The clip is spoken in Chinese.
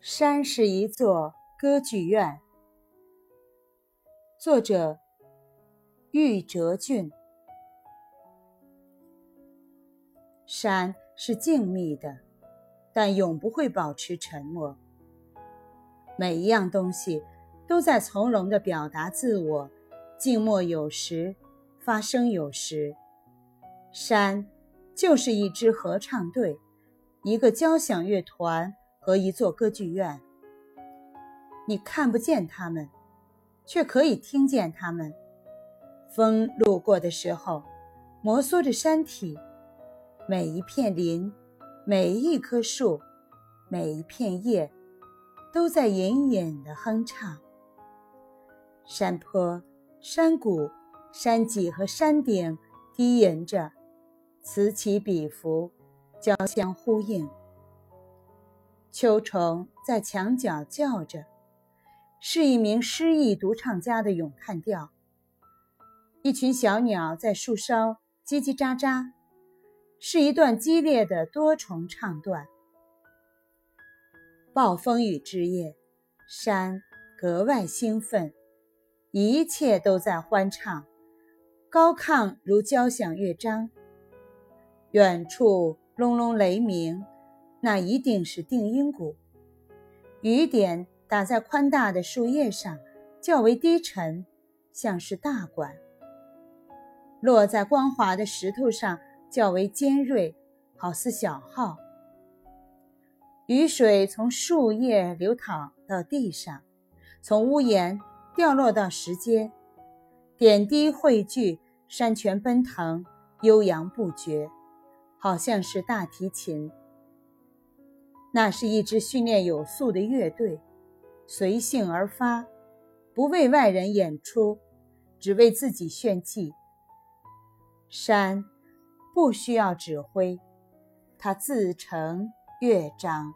山是一座歌剧院。作者：玉哲俊。山是静谧的，但永不会保持沉默。每一样东西都在从容的表达自我，静默有时，发声有时。山就是一支合唱队，一个交响乐团。和一座歌剧院，你看不见他们，却可以听见他们。风路过的时候，摩挲着山体，每一片林，每一棵树，每一片叶，都在隐隐的哼唱。山坡、山谷、山脊和山顶低吟着，此起彼伏，交相呼应。秋虫在墙角叫着，是一名诗意独唱家的咏叹调。一群小鸟在树梢叽叽喳喳，是一段激烈的多重唱段。暴风雨之夜，山格外兴奋，一切都在欢唱，高亢如交响乐章。远处隆隆雷鸣。那一定是定音鼓，雨点打在宽大的树叶上，较为低沉，像是大管；落在光滑的石头上，较为尖锐，好似小号。雨水从树叶流淌到地上，从屋檐掉落到石阶，点滴汇聚，山泉奔腾，悠扬不绝，好像是大提琴。那是一支训练有素的乐队，随性而发，不为外人演出，只为自己炫技。山不需要指挥，它自成乐章。